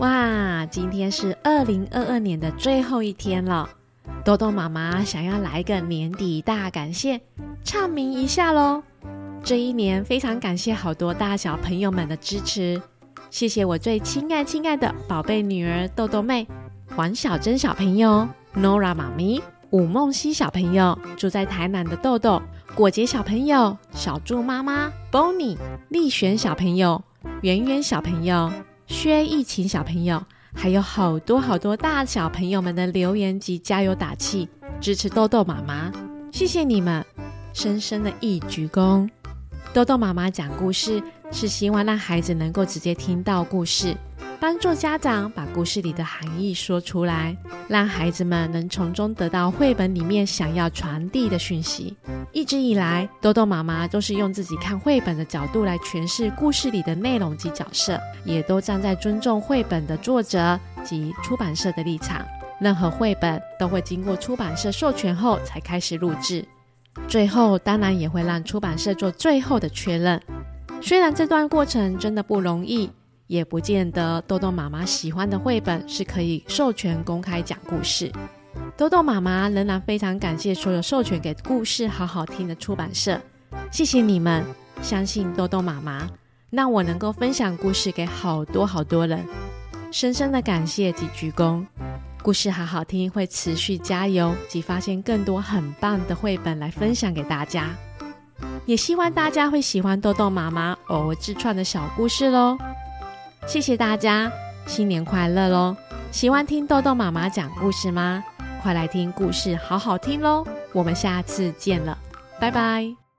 哇，今天是二零二二年的最后一天了。豆豆妈妈想要来个年底大感谢，唱名一下喽。这一年非常感谢好多大小朋友们的支持，谢谢我最亲爱亲爱的宝贝女儿豆豆妹、黄小珍小朋友、Nora 妈咪、吴梦溪小朋友、住在台南的豆豆、果杰小朋友、小猪妈妈、Bonnie、丽璇小朋友、圆圆小朋友。薛逸晴小朋友，还有好多好多大小朋友们的留言及加油打气，支持豆豆妈妈，谢谢你们，深深的一鞠躬。豆豆妈妈讲故事是希望让孩子能够直接听到故事。帮助家长把故事里的含义说出来，让孩子们能从中得到绘本里面想要传递的讯息。一直以来，豆豆妈妈都是用自己看绘本的角度来诠释故事里的内容及角色，也都站在尊重绘本的作者及出版社的立场。任何绘本都会经过出版社授权后才开始录制，最后当然也会让出版社做最后的确认。虽然这段过程真的不容易。也不见得豆豆妈妈喜欢的绘本是可以授权公开讲故事。豆豆妈妈仍然非常感谢所有授权给故事好好听的出版社，谢谢你们相信豆豆妈妈，让我能够分享故事给好多好多人，深深的感谢及鞠躬。故事好好听会持续加油及发现更多很棒的绘本来分享给大家，也希望大家会喜欢豆豆妈妈偶尔自创的小故事喽。谢谢大家，新年快乐喽！喜欢听豆豆妈妈讲故事吗？快来听故事，好好听喽！我们下次见了，拜拜。